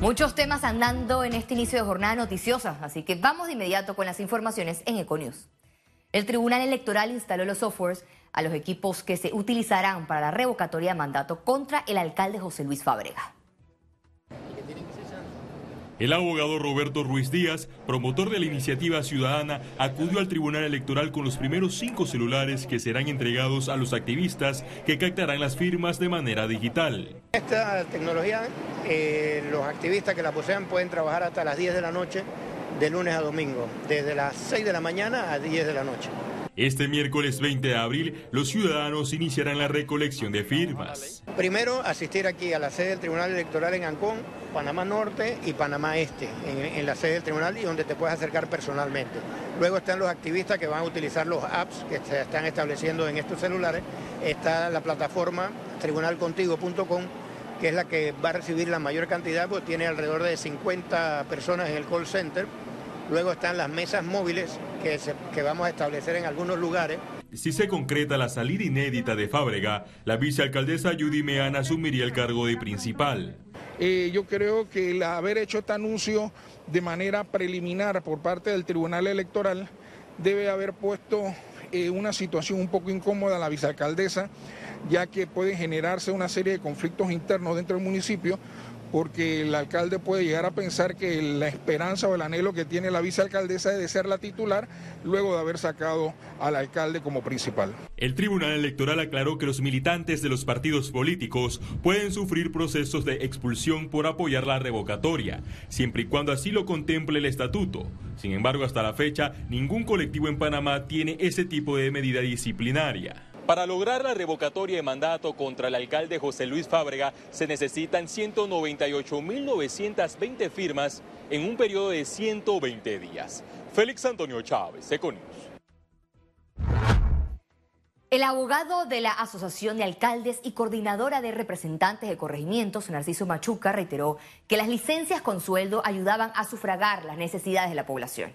Muchos temas andando en este inicio de jornada noticiosa, así que vamos de inmediato con las informaciones en Econius. El Tribunal Electoral instaló los softwares a los equipos que se utilizarán para la revocatoria de mandato contra el alcalde José Luis Fábrega. El abogado Roberto Ruiz Díaz, promotor de la iniciativa ciudadana, acudió al Tribunal Electoral con los primeros cinco celulares que serán entregados a los activistas que captarán las firmas de manera digital. Esta tecnología, eh, los activistas que la posean pueden trabajar hasta las 10 de la noche, de lunes a domingo, desde las 6 de la mañana a 10 de la noche. Este miércoles 20 de abril, los ciudadanos iniciarán la recolección de firmas. Primero, asistir aquí a la sede del Tribunal Electoral en Ancón, Panamá Norte y Panamá Este, en, la sede del tribunal y donde te puedes acercar personalmente. Luego están los activistas que van a utilizar los apps que se están estableciendo en estos celulares. Está la plataforma tribunalcontigo.com que es la que va a recibir la mayor cantidad, porque tiene alrededor de 50 personas en el call center Luego están las mesas móviles que, que vamos a establecer en algunos lugares. Si se concreta la salida inédita de Fábrega, la vicealcaldesa Judy Meana asumiría el cargo de principal. Eh, yo creo que el haber hecho este anuncio de manera preliminar por parte del Tribunal Electoral debe haber puesto eh, una situación un poco incómoda a la vicealcaldesa, ya que puede generarse una serie de conflictos internos dentro del municipio porque el alcalde puede llegar a pensar que la esperanza o el anhelo que tiene la vicealcaldesa es de ser la titular luego de haber sacado al alcalde como principal. El Tribunal Electoral aclaró que los militantes de los partidos políticos pueden sufrir procesos de expulsión por apoyar la revocatoria, siempre y cuando así lo contemple el estatuto. Sin embargo, hasta la fecha, ningún colectivo en Panamá tiene ese tipo de medida disciplinaria. Para lograr la revocatoria de mandato contra el alcalde José Luis Fábrega se necesitan 198.920 firmas en un periodo de 120 días. Félix Antonio Chávez, Econius. El abogado de la Asociación de Alcaldes y coordinadora de representantes de corregimientos, Narciso Machuca, reiteró que las licencias con sueldo ayudaban a sufragar las necesidades de la población.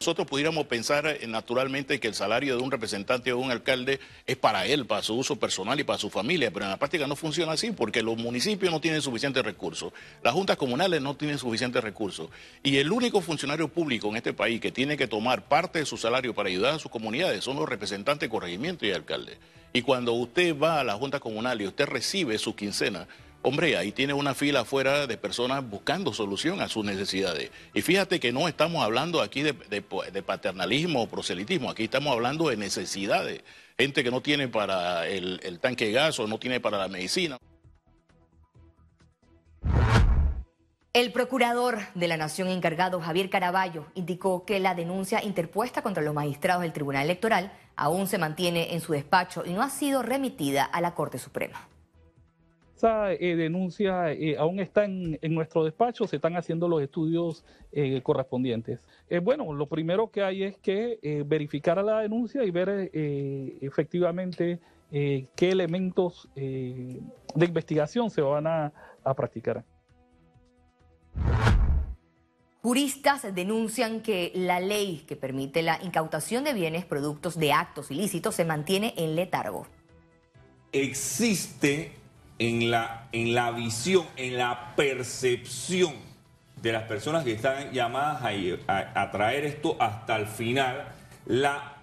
Nosotros pudiéramos pensar eh, naturalmente que el salario de un representante o de un alcalde es para él, para su uso personal y para su familia, pero en la práctica no funciona así porque los municipios no tienen suficientes recursos, las juntas comunales no tienen suficientes recursos y el único funcionario público en este país que tiene que tomar parte de su salario para ayudar a sus comunidades son los representantes corregimiento y alcaldes. Y cuando usted va a la junta comunal y usted recibe su quincena, Hombre, ahí tiene una fila afuera de personas buscando solución a sus necesidades. Y fíjate que no estamos hablando aquí de, paternalismo o proselitismo, aquí estamos hablando de necesidades. Gente que no tiene para el, el tanque de gas o no tiene para la medicina. El procurador de la Nación encargado, Javier Caraballo, indicó que la denuncia interpuesta contra los magistrados del Tribunal Electoral aún se mantiene en su despacho y no ha sido remitida a la Corte Suprema. Esa eh, denuncia eh, aún está en, nuestro despacho, se están haciendo los estudios eh, correspondientes. bueno, lo primero que hay es que verificar la denuncia y ver efectivamente qué elementos de investigación se van a, a practicar. Juristas denuncian que la ley que permite la incautación de bienes productos de actos ilícitos se mantiene en letargo. Existe en la, en la visión, en la percepción de las personas que están llamadas a, traer esto hasta el final, la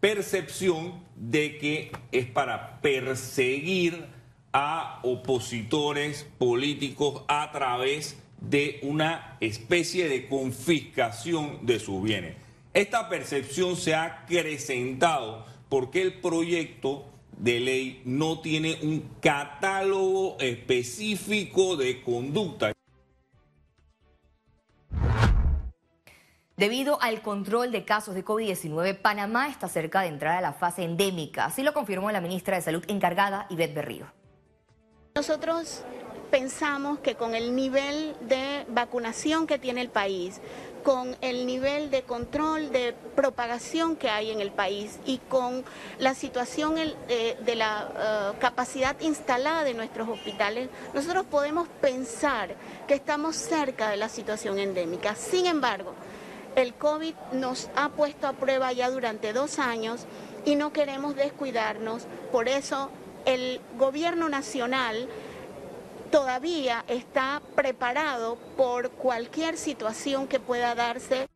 percepción de que es para perseguir a opositores políticos a través de una especie de confiscación de sus bienes. Esta percepción se ha acrecentado porque el proyecto de ley no tiene un catálogo específico de conducta. Debido al control de casos de COVID-19, Panamá está cerca de entrar a la fase endémica. Así lo confirmó la ministra de Salud encargada, Ivette Berrío. Nosotros pensamos que con el nivel de vacunación que tiene el país, con el nivel de control de propagación que hay en el país y con la situación eh, de la eh, capacidad instalada de nuestros hospitales, nosotros podemos pensar que estamos cerca de la situación endémica. Sin embargo, el COVID nos ha puesto a prueba ya durante dos años y no queremos descuidarnos. Por eso el gobierno nacional todavía está preparado por cualquier situación que pueda darse.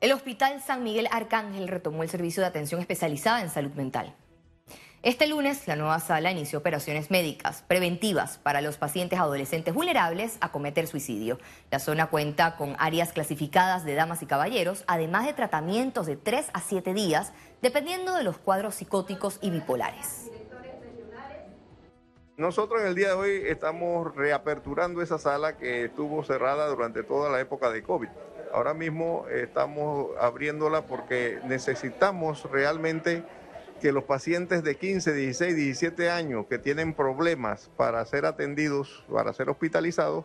El Hospital San Miguel Arcángel retomó el servicio de atención especializada en salud mental. Este lunes, la nueva sala inició operaciones médicas preventivas para los pacientes adolescentes vulnerables a cometer suicidio. La zona cuenta con áreas clasificadas de damas y caballeros, además de tratamientos de 3 a 7 días, dependiendo de los cuadros psicóticos y bipolares. Nosotros en el día de hoy estamos reaperturando esa sala que estuvo cerrada durante toda la época de COVID. Ahora mismo estamos abriéndola porque necesitamos realmente que los pacientes de 15, 16, 17 años que tienen problemas para ser atendidos, para ser hospitalizados,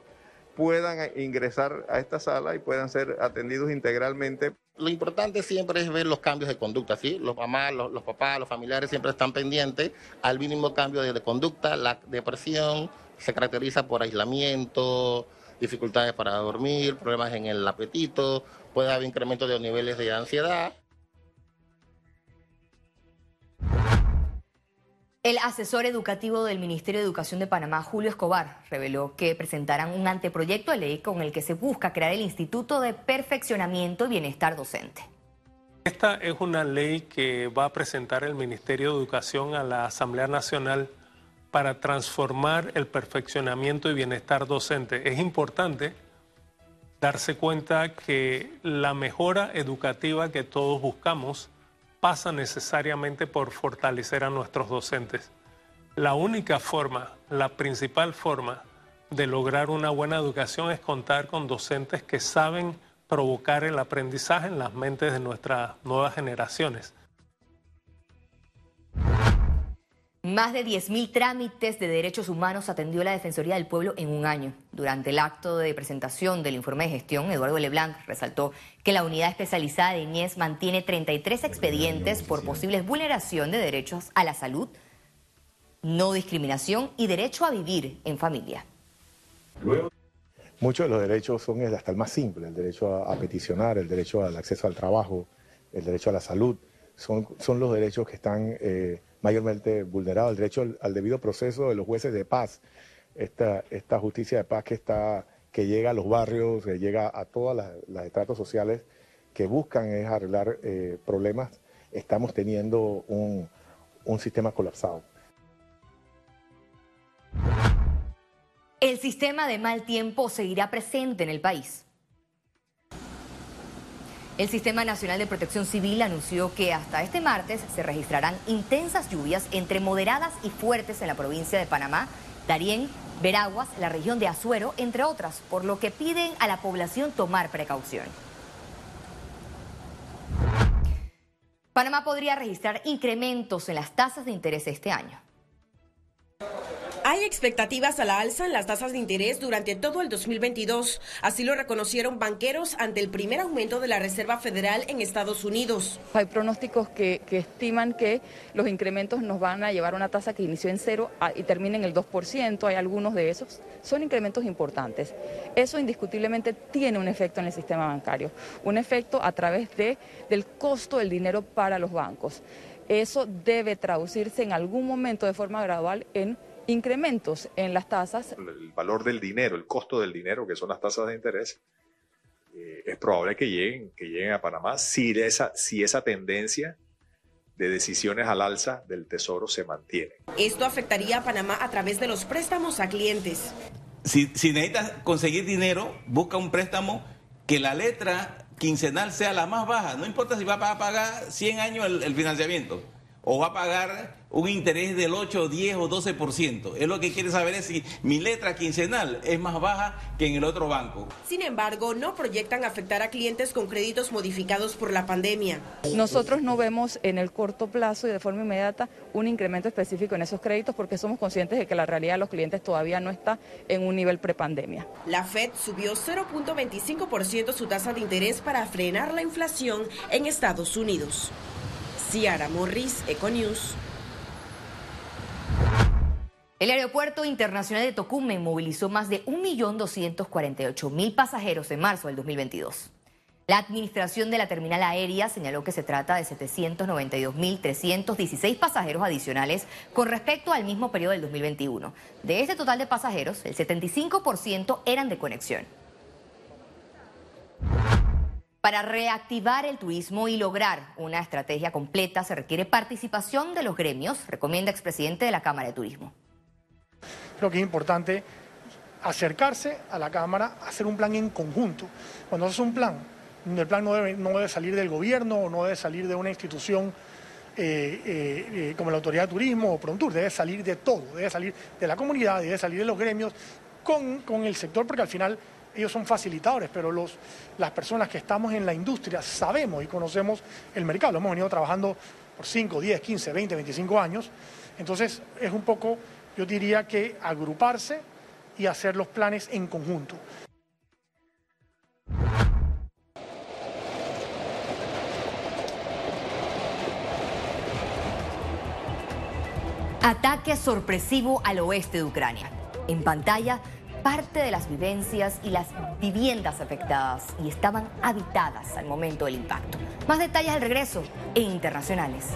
puedan ingresar a esta sala y puedan ser atendidos integralmente. Lo importante siempre es ver los cambios de conducta, ¿sí? Los mamás, los, papás, los familiares siempre están pendientes al mínimo cambio de, de conducta. La depresión se caracteriza por aislamiento, dificultades para dormir, problemas en el apetito, puede haber incremento de los niveles de ansiedad. El asesor educativo del Ministerio de Educación de Panamá, Julio Escobar, reveló que presentarán un anteproyecto de ley con el que se busca crear el Instituto de Perfeccionamiento y Bienestar Docente. Esta es una ley que va a presentar el Ministerio de Educación a la Asamblea Nacional para transformar el perfeccionamiento y bienestar docente. Es importante darse cuenta que la mejora educativa que todos buscamos pasa necesariamente por fortalecer a nuestros docentes. La única forma, la principal forma de lograr una buena educación es contar con docentes que saben provocar el aprendizaje en las mentes de nuestras nuevas generaciones. Más de 10.000 trámites de derechos humanos atendió la Defensoría del Pueblo en un año. Durante el acto de presentación del informe de gestión, Eduardo Leblanc resaltó que la unidad especializada de INES mantiene 33 expedientes por posibles vulneración de derechos a la salud, no discriminación y derecho a vivir en familia. Muchos de los derechos son hasta el más simple, el derecho a, peticionar, el derecho al acceso al trabajo, el derecho a la salud. Son, son los derechos que están... Eh, mayormente vulnerado, el derecho al, debido proceso de los jueces de paz, esta, esta justicia de paz que, está, que llega a los barrios, que llega a todas las, estratos sociales que buscan es arreglar eh, problemas, estamos teniendo un, un sistema colapsado. El sistema de mal tiempo seguirá presente en el país. El Sistema Nacional de Protección Civil anunció que hasta este martes se registrarán intensas lluvias entre moderadas y fuertes en la provincia de Panamá, Darién, Veraguas, la región de Azuero, entre otras, por lo que piden a la población tomar precaución. Panamá podría registrar incrementos en las tasas de interés este año. Hay expectativas a la alza en las tasas de interés durante todo el 2022. Así lo reconocieron banqueros ante el primer aumento de la Reserva Federal en Estados Unidos. Hay pronósticos que, estiman que los incrementos nos van a llevar a una tasa que inició en cero y termina en el 2%. Hay algunos de esos. Son incrementos importantes. Eso indiscutiblemente tiene un efecto en el sistema bancario. Un efecto a través de, del costo del dinero para los bancos. Eso debe traducirse en algún momento de forma gradual en incrementos en las tasas. El valor del dinero, el costo del dinero, que son las tasas de interés, eh, es probable que lleguen, que lleguen a Panamá si esa, si esa tendencia de decisiones al alza del Tesoro se mantiene. Esto afectaría a Panamá a través de los préstamos a clientes. Si, si necesitas conseguir dinero, busca un préstamo que la letra quincenal sea la más baja. No importa si va a pagar 100 años el, el financiamiento o va a pagar un interés del 8, 10 o 12%. Es lo que quiere saber es si mi letra quincenal es más baja que en el otro banco. Sin embargo, no proyectan afectar a clientes con créditos modificados por la pandemia. Nosotros no vemos en el corto plazo y de forma inmediata un incremento específico en esos créditos porque somos conscientes de que la realidad de los clientes todavía no está en un nivel prepandemia. La Fed subió 0.25% su tasa de interés para frenar la inflación en Estados Unidos. Ciara Morris, Econews. El Aeropuerto Internacional de Tocumen movilizó más de 1.248.000 pasajeros en marzo del 2022. La administración de la terminal aérea señaló que se trata de 792.316 pasajeros adicionales con respecto al mismo periodo del 2021. De este total de pasajeros, el 75% eran de conexión. Para reactivar el turismo y lograr una estrategia completa se requiere participación de los gremios, recomienda expresidente de la Cámara de Turismo. Creo que es importante acercarse a la Cámara, hacer un plan en conjunto. Cuando haces un plan, el plan no debe, salir del gobierno o no debe salir de una institución eh, eh, eh, como la Autoridad de Turismo o Prontur, debe salir de todo, debe salir de la comunidad, debe salir de los gremios con el sector, porque al final ellos son facilitadores, pero los, las personas que estamos en la industria sabemos y conocemos el mercado, lo hemos venido trabajando por 5, 10, 15, 20, 25 años, entonces es un poco, yo diría que agruparse y hacer los planes en conjunto. Ataque sorpresivo al oeste de Ucrania. En pantalla, parte de las vivencias y las viviendas afectadas y estaban habitadas al momento del impacto. Más detalles al regreso en Internacionales.